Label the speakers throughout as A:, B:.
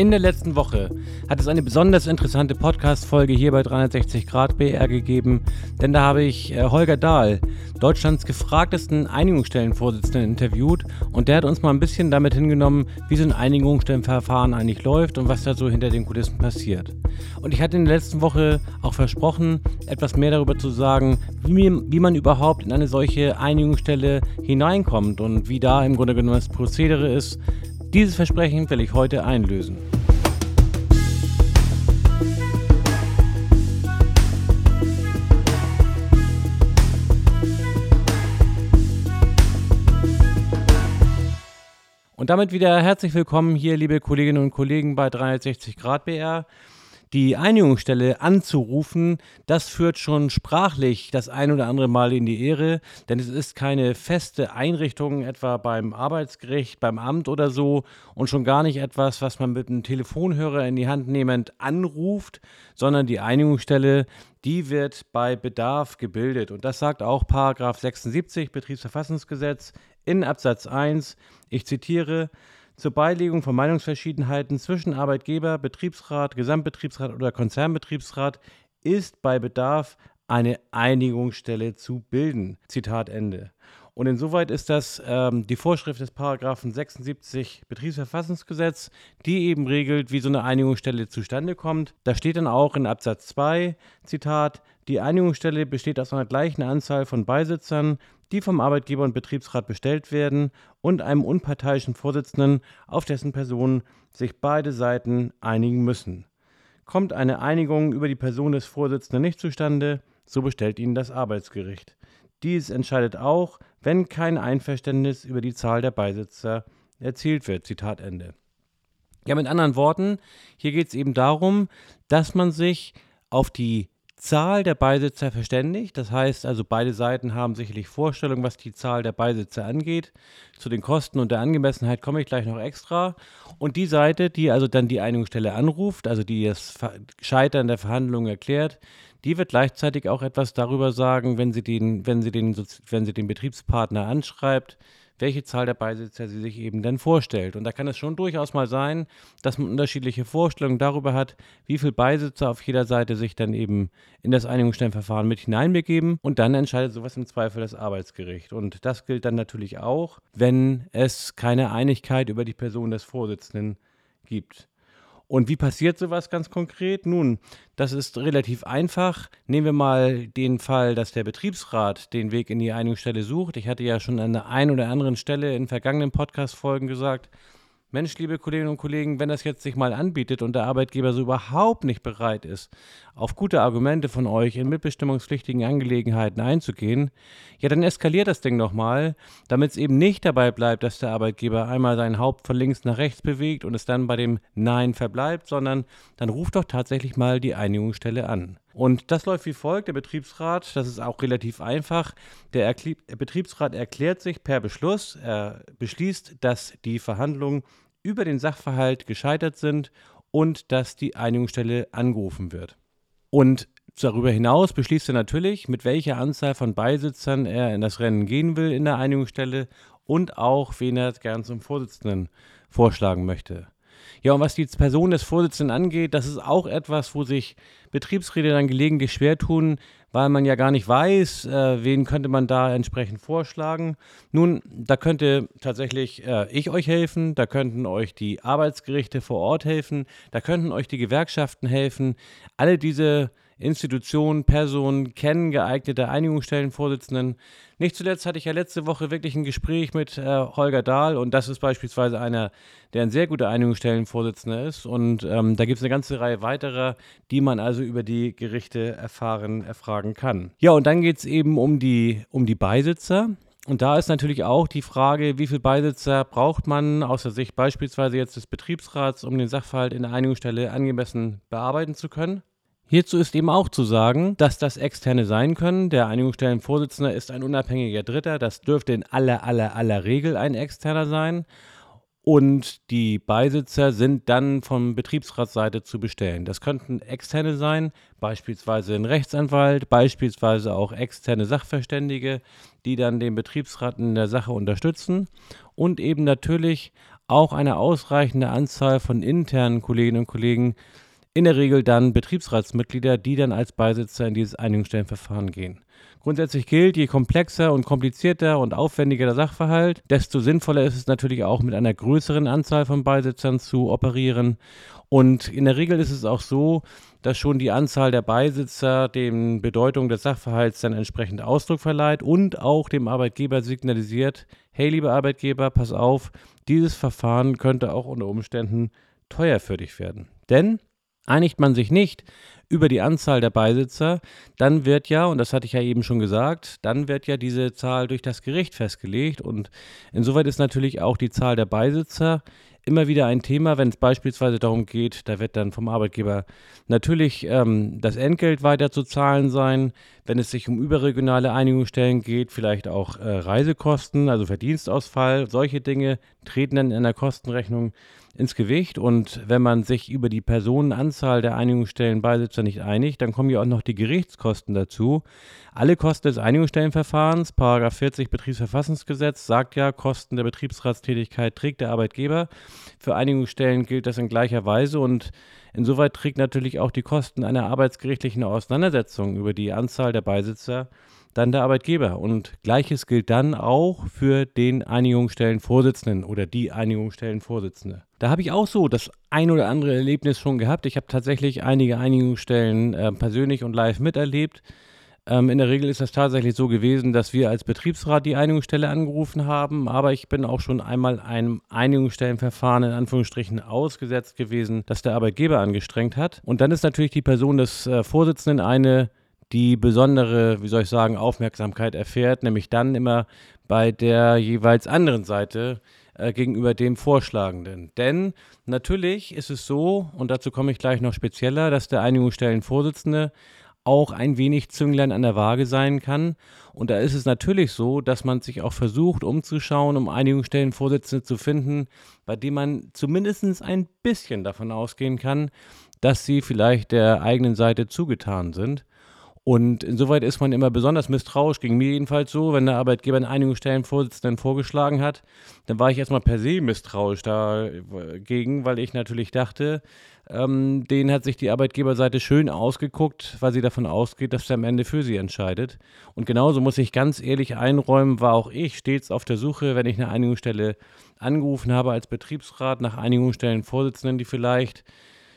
A: In der letzten Woche hat es eine besonders interessante Podcast-Folge hier bei 360 Grad BR gegeben, denn da habe ich äh, Holger Dahl, Deutschlands gefragtesten Einigungsstellenvorsitzenden, interviewt und der hat uns mal ein bisschen damit hingenommen, wie so ein Einigungsstellenverfahren eigentlich läuft und was da so hinter den Kulissen passiert. Und ich hatte in der letzten Woche auch versprochen, etwas mehr darüber zu sagen, wie, wie man überhaupt in eine solche Einigungsstelle hineinkommt und wie da im Grunde genommen das Prozedere ist, dieses Versprechen will ich heute einlösen. Und damit wieder herzlich willkommen hier, liebe Kolleginnen und Kollegen bei 360 Grad BR die Einigungsstelle anzurufen, das führt schon sprachlich das ein oder andere Mal in die Ehre, denn es ist keine feste Einrichtung, etwa beim Arbeitsgericht, beim Amt oder so, und schon gar nicht etwas, was man mit einem Telefonhörer in die Hand nehmend anruft, sondern die Einigungsstelle, die wird bei Bedarf gebildet. Und das sagt auch Paragraph 76 Betriebsverfassungsgesetz in Absatz 1. Ich zitiere, zur Beilegung von Meinungsverschiedenheiten zwischen Arbeitgeber, Betriebsrat, Gesamtbetriebsrat oder Konzernbetriebsrat ist bei Bedarf eine Einigungsstelle zu bilden. Zitat Ende. Und insoweit ist das ähm, die Vorschrift des Paragraphen 76 Betriebsverfassungsgesetz, die eben regelt, wie so eine Einigungsstelle zustande kommt. Da steht dann auch in Absatz 2, Zitat, die Einigungsstelle besteht aus einer gleichen Anzahl von Beisitzern, die vom Arbeitgeber und Betriebsrat bestellt werden und einem unparteiischen Vorsitzenden, auf dessen Person sich beide Seiten einigen müssen. Kommt eine Einigung über die Person des Vorsitzenden nicht zustande, so bestellt ihn das Arbeitsgericht. Dies entscheidet auch, wenn kein Einverständnis über die Zahl der Beisitzer erzielt wird. Zitat Ende. Ja, mit anderen Worten, hier geht es eben darum, dass man sich auf die Zahl der Beisitzer verständigt. Das heißt also, beide Seiten haben sicherlich Vorstellungen, was die Zahl der Beisitzer angeht. Zu den Kosten und der Angemessenheit komme ich gleich noch extra. Und die Seite, die also dann die Einigungsstelle anruft, also die das Scheitern der Verhandlungen erklärt, die wird gleichzeitig auch etwas darüber sagen, wenn sie den, wenn sie den, wenn sie den Betriebspartner anschreibt, welche Zahl der Beisitzer sie sich eben denn vorstellt. Und da kann es schon durchaus mal sein, dass man unterschiedliche Vorstellungen darüber hat, wie viele Beisitzer auf jeder Seite sich dann eben in das Einigungsstellenverfahren mit hineinbegeben. Und dann entscheidet sowas im Zweifel das Arbeitsgericht. Und das gilt dann natürlich auch, wenn es keine Einigkeit über die Person des Vorsitzenden gibt. Und wie passiert sowas ganz konkret? Nun, das ist relativ einfach. Nehmen wir mal den Fall, dass der Betriebsrat den Weg in die Einigungsstelle sucht. Ich hatte ja schon an der einen oder anderen Stelle in vergangenen Podcast-Folgen gesagt, Mensch, liebe Kolleginnen und Kollegen, wenn das jetzt sich mal anbietet und der Arbeitgeber so überhaupt nicht bereit ist, auf gute Argumente von euch in mitbestimmungspflichtigen Angelegenheiten einzugehen, ja, dann eskaliert das Ding nochmal, damit es eben nicht dabei bleibt, dass der Arbeitgeber einmal sein Haupt von links nach rechts bewegt und es dann bei dem Nein verbleibt, sondern dann ruft doch tatsächlich mal die Einigungsstelle an. Und das läuft wie folgt. Der Betriebsrat, das ist auch relativ einfach, der Erkl Betriebsrat erklärt sich per Beschluss, er beschließt, dass die Verhandlungen über den Sachverhalt gescheitert sind und dass die Einigungsstelle angerufen wird. Und darüber hinaus beschließt er natürlich, mit welcher Anzahl von Beisitzern er in das Rennen gehen will in der Einigungsstelle und auch, wen er gern zum Vorsitzenden vorschlagen möchte. Ja, und was die Person des Vorsitzenden angeht, das ist auch etwas, wo sich Betriebsräte dann gelegentlich schwer tun, weil man ja gar nicht weiß, äh, wen könnte man da entsprechend vorschlagen. Nun, da könnte tatsächlich äh, ich euch helfen, da könnten euch die Arbeitsgerichte vor Ort helfen, da könnten euch die Gewerkschaften helfen. Alle diese Institutionen, Personen kennen geeignete Einigungsstellenvorsitzenden. Nicht zuletzt hatte ich ja letzte Woche wirklich ein Gespräch mit äh, Holger Dahl und das ist beispielsweise einer, der ein sehr guter Einigungsstellenvorsitzender ist. Und ähm, da gibt es eine ganze Reihe weiterer, die man also über die Gerichte erfahren, erfragen kann. Ja, und dann geht es eben um die, um die Beisitzer. Und da ist natürlich auch die Frage, wie viele Beisitzer braucht man aus der Sicht beispielsweise jetzt des Betriebsrats, um den Sachverhalt in der Einigungsstelle angemessen bearbeiten zu können. Hierzu ist eben auch zu sagen, dass das Externe sein können. Der Einigungsstellenvorsitzende ist ein unabhängiger Dritter. Das dürfte in aller, aller, aller Regel ein Externer sein. Und die Beisitzer sind dann von Betriebsratsseite zu bestellen. Das könnten Externe sein, beispielsweise ein Rechtsanwalt, beispielsweise auch externe Sachverständige, die dann den Betriebsrat in der Sache unterstützen. Und eben natürlich auch eine ausreichende Anzahl von internen Kolleginnen und Kollegen, in der Regel dann Betriebsratsmitglieder, die dann als Beisitzer in dieses Einigungsstellenverfahren gehen. Grundsätzlich gilt, je komplexer und komplizierter und aufwendiger der Sachverhalt, desto sinnvoller ist es natürlich auch mit einer größeren Anzahl von Beisitzern zu operieren. Und in der Regel ist es auch so, dass schon die Anzahl der Beisitzer dem Bedeutung des Sachverhalts dann entsprechend Ausdruck verleiht und auch dem Arbeitgeber signalisiert, hey lieber Arbeitgeber, pass auf, dieses Verfahren könnte auch unter Umständen teuer für dich werden. Denn einigt man sich nicht über die Anzahl der Beisitzer, dann wird ja, und das hatte ich ja eben schon gesagt, dann wird ja diese Zahl durch das Gericht festgelegt. Und insoweit ist natürlich auch die Zahl der Beisitzer immer wieder ein Thema, wenn es beispielsweise darum geht, da wird dann vom Arbeitgeber natürlich ähm, das Entgelt weiter zu zahlen sein. Wenn es sich um überregionale Einigungsstellen geht, vielleicht auch äh, Reisekosten, also Verdienstausfall, solche Dinge treten dann in der Kostenrechnung ins Gewicht. Und wenn man sich über die Personenanzahl der Einigungsstellenbeisitzer nicht einigt, dann kommen ja auch noch die Gerichtskosten dazu. Alle Kosten des Einigungsstellenverfahrens, 40 Betriebsverfassungsgesetz, sagt ja, Kosten der Betriebsratstätigkeit trägt der Arbeitgeber. Für Einigungsstellen gilt das in gleicher Weise und insoweit trägt natürlich auch die Kosten einer arbeitsgerichtlichen Auseinandersetzung über die Anzahl der Beisitzer dann der Arbeitgeber. Und gleiches gilt dann auch für den Einigungsstellenvorsitzenden oder die Einigungsstellenvorsitzende. Da habe ich auch so das ein oder andere Erlebnis schon gehabt. Ich habe tatsächlich einige Einigungsstellen äh, persönlich und live miterlebt. Ähm, in der Regel ist das tatsächlich so gewesen, dass wir als Betriebsrat die Einigungsstelle angerufen haben, aber ich bin auch schon einmal einem Einigungsstellenverfahren in Anführungsstrichen ausgesetzt gewesen, das der Arbeitgeber angestrengt hat. Und dann ist natürlich die Person des äh, Vorsitzenden eine die besondere, wie soll ich sagen, Aufmerksamkeit erfährt, nämlich dann immer bei der jeweils anderen Seite äh, gegenüber dem Vorschlagenden. Denn natürlich ist es so, und dazu komme ich gleich noch spezieller, dass der Einigungsstellenvorsitzende auch ein wenig Zünglein an der Waage sein kann. Und da ist es natürlich so, dass man sich auch versucht, umzuschauen, um Einigungsstellenvorsitzende zu finden, bei denen man zumindest ein bisschen davon ausgehen kann, dass sie vielleicht der eigenen Seite zugetan sind. Und insoweit ist man immer besonders misstrauisch, ging mir jedenfalls so, wenn der Arbeitgeber in einigen Stellen Vorsitzenden vorgeschlagen hat, dann war ich erstmal per se misstrauisch dagegen, weil ich natürlich dachte, ähm, denen hat sich die Arbeitgeberseite schön ausgeguckt, weil sie davon ausgeht, dass er am Ende für sie entscheidet. Und genauso muss ich ganz ehrlich einräumen, war auch ich stets auf der Suche, wenn ich eine Einigungsstelle angerufen habe als Betriebsrat, nach Einigungsstellen Vorsitzenden, die vielleicht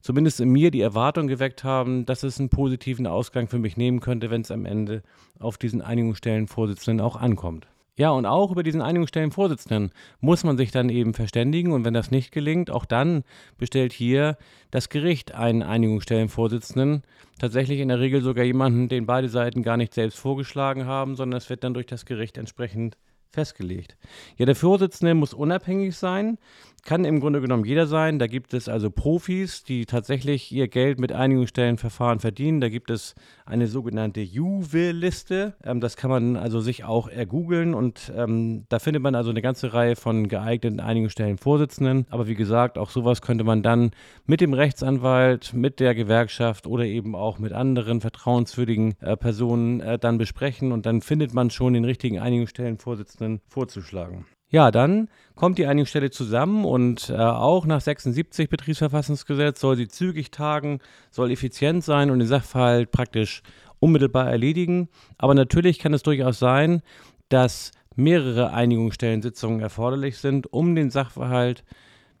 A: zumindest in mir die Erwartung geweckt haben, dass es einen positiven Ausgang für mich nehmen könnte, wenn es am Ende auf diesen Einigungsstellenvorsitzenden auch ankommt. Ja, und auch über diesen Einigungsstellenvorsitzenden muss man sich dann eben verständigen und wenn das nicht gelingt, auch dann bestellt hier das Gericht einen Einigungsstellenvorsitzenden, tatsächlich in der Regel sogar jemanden, den beide Seiten gar nicht selbst vorgeschlagen haben, sondern es wird dann durch das Gericht entsprechend festgelegt. Ja, der Vorsitzende muss unabhängig sein, kann im Grunde genommen jeder sein. Da gibt es also Profis, die tatsächlich ihr Geld mit Einigungsstellenverfahren verdienen. Da gibt es eine sogenannte Juve-Liste. Ähm, das kann man also sich auch ergoogeln und ähm, da findet man also eine ganze Reihe von geeigneten Einigungsstellenvorsitzenden. Aber wie gesagt, auch sowas könnte man dann mit dem Rechtsanwalt, mit der Gewerkschaft oder eben auch mit anderen vertrauenswürdigen äh, Personen äh, dann besprechen und dann findet man schon den richtigen Einigungsstellenvorsitzenden vorzuschlagen. Ja, dann kommt die Einigungsstelle zusammen und äh, auch nach 76 Betriebsverfassungsgesetz soll sie zügig tagen, soll effizient sein und den Sachverhalt praktisch unmittelbar erledigen. Aber natürlich kann es durchaus sein, dass mehrere Einigungsstellensitzungen erforderlich sind, um den Sachverhalt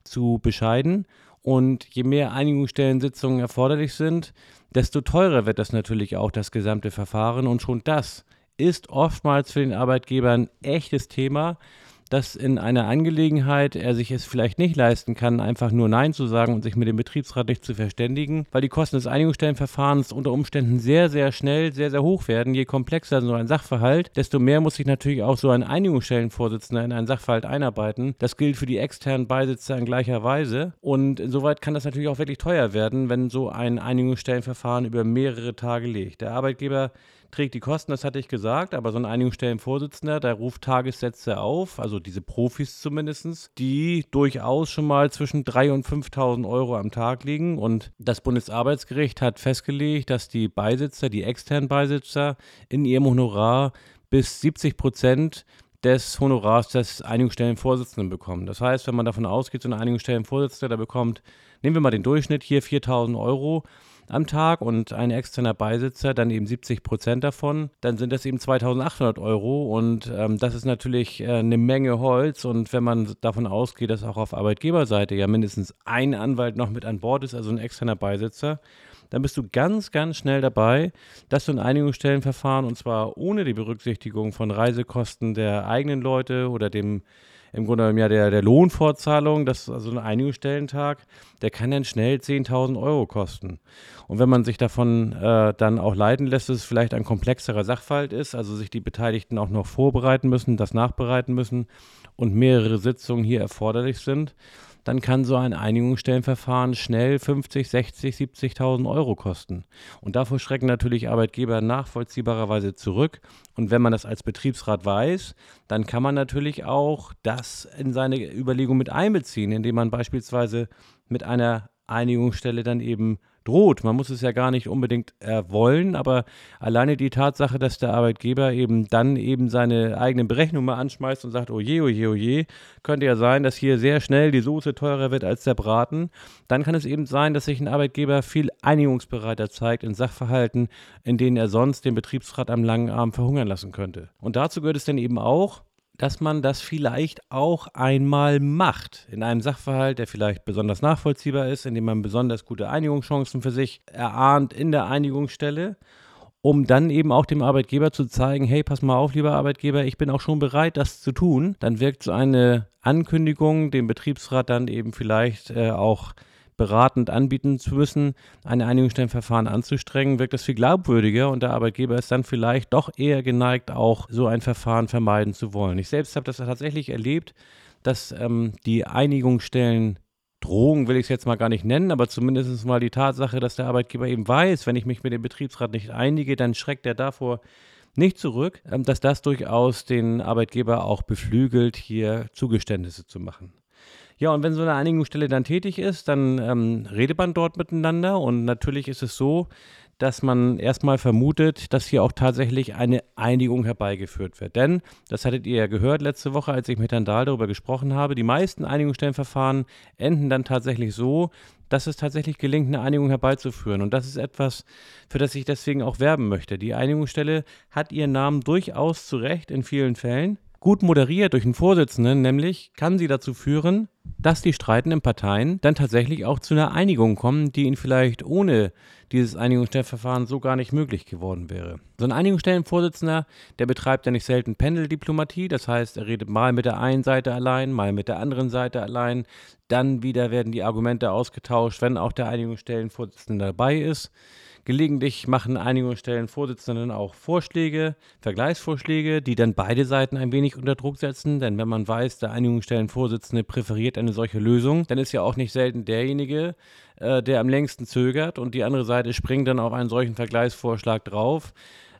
A: zu bescheiden. Und je mehr Einigungsstellensitzungen erforderlich sind, desto teurer wird das natürlich auch das gesamte Verfahren. Und schon das ist oftmals für den Arbeitgeber ein echtes Thema dass in einer Angelegenheit er sich es vielleicht nicht leisten kann, einfach nur Nein zu sagen und sich mit dem Betriebsrat nicht zu verständigen, weil die Kosten des Einigungsstellenverfahrens unter Umständen sehr, sehr schnell, sehr, sehr hoch werden. Je komplexer so ein Sachverhalt, desto mehr muss sich natürlich auch so ein Einigungsstellenvorsitzender in einen Sachverhalt einarbeiten. Das gilt für die externen Beisitzer in gleicher Weise. Und insoweit kann das natürlich auch wirklich teuer werden, wenn so ein Einigungsstellenverfahren über mehrere Tage liegt. Der Arbeitgeber trägt die Kosten, das hatte ich gesagt, aber so ein Einigungsstellenvorsitzender, der ruft Tagessätze auf, also diese Profis zumindest, die durchaus schon mal zwischen 3.000 und 5.000 Euro am Tag liegen. Und das Bundesarbeitsgericht hat festgelegt, dass die Beisitzer, die externen Beisitzer in ihrem Honorar bis 70 Prozent des Honorars des Einigungsstellenvorsitzenden bekommen. Das heißt, wenn man davon ausgeht, so ein Einigungsstellenvorsitzender, der bekommt, nehmen wir mal den Durchschnitt hier 4000 Euro am Tag und ein externer Beisitzer dann eben 70 Prozent davon, dann sind das eben 2800 Euro und ähm, das ist natürlich äh, eine Menge Holz und wenn man davon ausgeht, dass auch auf Arbeitgeberseite ja mindestens ein Anwalt noch mit an Bord ist, also ein externer Beisitzer, dann bist du ganz, ganz schnell dabei, dass du ein Einigungsstellenverfahren und zwar ohne die Berücksichtigung von Reisekosten der eigenen Leute oder dem im Grunde genommen ja der, der Lohnfortzahlung, das also ein Einigungsstellentag, der kann dann schnell 10.000 Euro kosten. Und wenn man sich davon äh, dann auch leiten lässt, dass es vielleicht ein komplexerer Sachverhalt ist, also sich die Beteiligten auch noch vorbereiten müssen, das nachbereiten müssen und mehrere Sitzungen hier erforderlich sind, dann kann so ein Einigungsstellenverfahren schnell 50, 60, 70.000 Euro kosten. Und davor schrecken natürlich Arbeitgeber nachvollziehbarerweise zurück. Und wenn man das als Betriebsrat weiß, dann kann man natürlich auch das in seine Überlegung mit einbeziehen, indem man beispielsweise mit einer Einigungsstelle dann eben droht. Man muss es ja gar nicht unbedingt äh, wollen, aber alleine die Tatsache, dass der Arbeitgeber eben dann eben seine eigenen Berechnungen mal anschmeißt und sagt, oje, oje, oje, könnte ja sein, dass hier sehr schnell die Soße teurer wird als der Braten. Dann kann es eben sein, dass sich ein Arbeitgeber viel einigungsbereiter zeigt in Sachverhalten, in denen er sonst den Betriebsrat am langen Arm verhungern lassen könnte. Und dazu gehört es dann eben auch, dass man das vielleicht auch einmal macht. In einem Sachverhalt, der vielleicht besonders nachvollziehbar ist, in dem man besonders gute Einigungschancen für sich erahnt in der Einigungsstelle, um dann eben auch dem Arbeitgeber zu zeigen, hey, pass mal auf, lieber Arbeitgeber, ich bin auch schon bereit, das zu tun. Dann wirkt so eine Ankündigung dem Betriebsrat dann eben vielleicht äh, auch beratend anbieten zu müssen, ein Einigungsstellenverfahren anzustrengen, wirkt das viel glaubwürdiger und der Arbeitgeber ist dann vielleicht doch eher geneigt, auch so ein Verfahren vermeiden zu wollen. Ich selbst habe das tatsächlich erlebt, dass ähm, die Einigungsstellen Drohung will ich es jetzt mal gar nicht nennen, aber zumindest mal die Tatsache, dass der Arbeitgeber eben weiß, wenn ich mich mit dem Betriebsrat nicht einige, dann schreckt er davor nicht zurück, ähm, dass das durchaus den Arbeitgeber auch beflügelt, hier Zugeständnisse zu machen. Ja, und wenn so eine Einigungsstelle dann tätig ist, dann ähm, redet man dort miteinander und natürlich ist es so, dass man erstmal vermutet, dass hier auch tatsächlich eine Einigung herbeigeführt wird. Denn, das hattet ihr ja gehört letzte Woche, als ich mit Herrn Dahl darüber gesprochen habe, die meisten Einigungsstellenverfahren enden dann tatsächlich so, dass es tatsächlich gelingt, eine Einigung herbeizuführen. Und das ist etwas, für das ich deswegen auch werben möchte. Die Einigungsstelle hat ihren Namen durchaus zu Recht in vielen Fällen. Gut moderiert durch einen Vorsitzenden, nämlich kann sie dazu führen, dass die streitenden Parteien dann tatsächlich auch zu einer Einigung kommen, die ihnen vielleicht ohne dieses Einigungsstellenverfahren so gar nicht möglich geworden wäre. So ein Einigungsstellenvorsitzender, der betreibt ja nicht selten Pendeldiplomatie, das heißt, er redet mal mit der einen Seite allein, mal mit der anderen Seite allein, dann wieder werden die Argumente ausgetauscht, wenn auch der Einigungsstellenvorsitzende dabei ist. Gelegentlich machen Einigungsstellen Vorsitzenden auch Vorschläge, Vergleichsvorschläge, die dann beide Seiten ein wenig unter Druck setzen. Denn wenn man weiß, der Einigungsstellenvorsitzende präferiert eine solche Lösung, dann ist ja auch nicht selten derjenige, äh, der am längsten zögert und die andere Seite springt dann auf einen solchen Vergleichsvorschlag drauf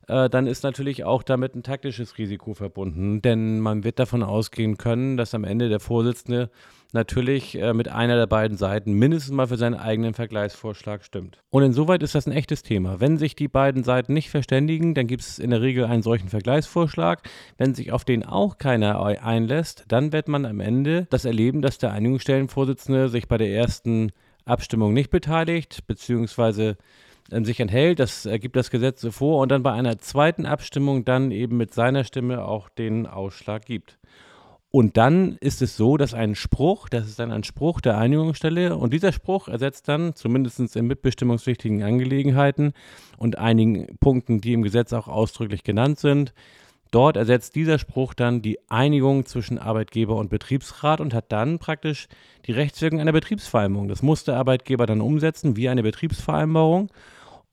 A: äh, dann ist natürlich auch damit ein taktisches Risiko verbunden, denn man wird davon ausgehen können, dass am Ende der Vorsitzende natürlich äh, mit einer der beiden Seiten mindestens mal für seinen eigenen Vergleichsvorschlag stimmt. Und insoweit ist das ein echtes Thema. Wenn sich die beiden Seiten nicht verständigen, dann gibt es in der Regel einen solchen Vergleichsvorschlag. Wenn sich auf den auch keiner einlässt, dann wird man am Ende das erleben, dass der Einigungsstellenvorsitzende sich bei der ersten Abstimmung nicht beteiligt, beziehungsweise ähm, sich enthält, das ergibt das Gesetz so vor und dann bei einer zweiten Abstimmung dann eben mit seiner Stimme auch den Ausschlag gibt. Und dann ist es so, dass ein Spruch, das ist dann ein Spruch der Einigungsstelle, und dieser Spruch ersetzt dann, zumindest in mitbestimmungspflichtigen Angelegenheiten und einigen Punkten, die im Gesetz auch ausdrücklich genannt sind, dort ersetzt dieser Spruch dann die Einigung zwischen Arbeitgeber und Betriebsrat und hat dann praktisch die Rechtswirkung einer Betriebsvereinbarung. Das muss der Arbeitgeber dann umsetzen wie eine Betriebsvereinbarung.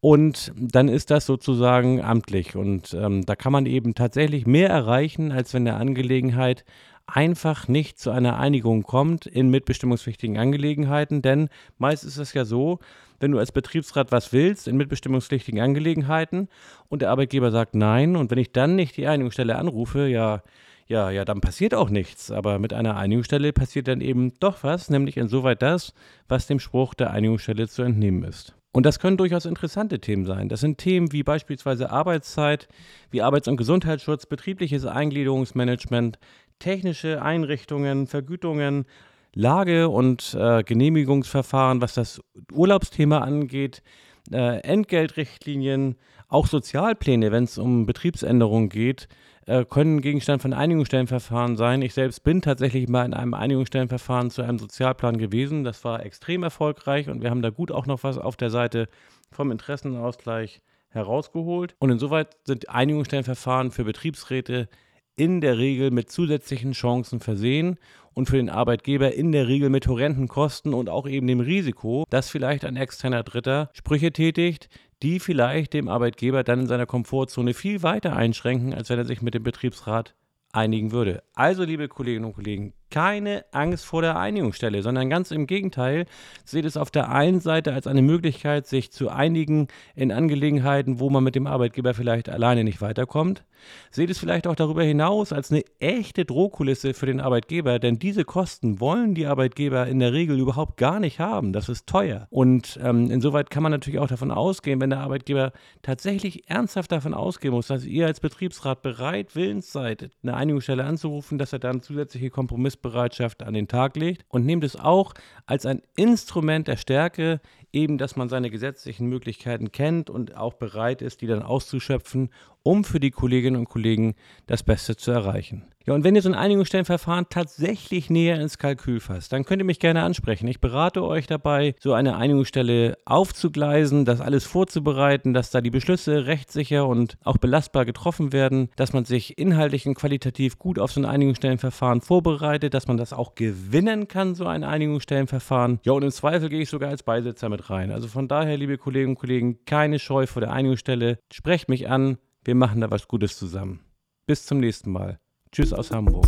A: Und dann ist das sozusagen amtlich. Und ähm, da kann man eben tatsächlich mehr erreichen, als wenn der Angelegenheit einfach nicht zu einer Einigung kommt in mitbestimmungspflichtigen Angelegenheiten. Denn meist ist es ja so, wenn du als Betriebsrat was willst in mitbestimmungspflichtigen Angelegenheiten und der Arbeitgeber sagt nein und wenn ich dann nicht die Einigungsstelle anrufe, ja, ja, ja, dann passiert auch nichts. Aber mit einer Einigungsstelle passiert dann eben doch was, nämlich insoweit das, was dem Spruch der Einigungsstelle zu entnehmen ist. Und das können durchaus interessante Themen sein. Das sind Themen wie beispielsweise Arbeitszeit, wie Arbeits- und Gesundheitsschutz, betriebliches Eingliederungsmanagement, technische Einrichtungen, Vergütungen, Lage- und äh, Genehmigungsverfahren, was das Urlaubsthema angeht, äh, Entgeltrichtlinien, auch Sozialpläne, wenn es um Betriebsänderungen geht, äh, können Gegenstand von Einigungsstellenverfahren sein. Ich selbst bin tatsächlich mal in einem Einigungsstellenverfahren zu einem Sozialplan gewesen. Das war extrem erfolgreich und wir haben da gut auch noch was auf der Seite vom Interessenausgleich herausgeholt. Und insoweit sind Einigungsstellenverfahren für Betriebsräte in der Regel mit zusätzlichen Chancen versehen und für den Arbeitgeber in der Regel mit horrenden Kosten und auch eben dem Risiko, dass vielleicht ein externer Dritter Sprüche tätigt, die vielleicht dem Arbeitgeber dann in seiner Komfortzone viel weiter einschränken, als wenn er sich mit dem Betriebsrat einigen würde. Also, liebe Kolleginnen und Kollegen, keine Angst vor der Einigungsstelle, sondern ganz im Gegenteil, seht es auf der einen Seite als eine Möglichkeit, sich zu einigen in Angelegenheiten, wo man mit dem Arbeitgeber vielleicht alleine nicht weiterkommt. Seht es vielleicht auch darüber hinaus als eine echte Drohkulisse für den Arbeitgeber, denn diese Kosten wollen die Arbeitgeber in der Regel überhaupt gar nicht haben. Das ist teuer. Und ähm, insoweit kann man natürlich auch davon ausgehen, wenn der Arbeitgeber tatsächlich ernsthaft davon ausgehen muss, dass ihr als Betriebsrat bereit, willens seid, eine Einigungsstelle anzurufen, dass er dann zusätzliche Kompromisse Hilfsbereitschaft an den Tag legt und nehmt es auch als ein Instrument der Stärke, eben, dass man seine gesetzlichen Möglichkeiten kennt und auch bereit ist, die dann auszuschöpfen, um für die Kolleginnen und Kollegen das Beste zu erreichen. Ja, und wenn ihr so ein Einigungsstellenverfahren tatsächlich näher ins Kalkül fasst, dann könnt ihr mich gerne ansprechen. Ich berate euch dabei, so eine Einigungsstelle aufzugleisen, das alles vorzubereiten, dass da die Beschlüsse rechtssicher und auch belastbar getroffen werden, dass man sich inhaltlich und qualitativ gut auf so ein Einigungsstellenverfahren vorbereitet, dass man das auch gewinnen kann, so ein Einigungsstellenverfahren. Ja, und im Zweifel gehe ich sogar als Beisitzer rein. Also von daher, liebe Kolleginnen und Kollegen, keine Scheu vor der Einigungsstelle. Sprecht mich an, wir machen da was Gutes zusammen. Bis zum nächsten Mal. Tschüss aus Hamburg.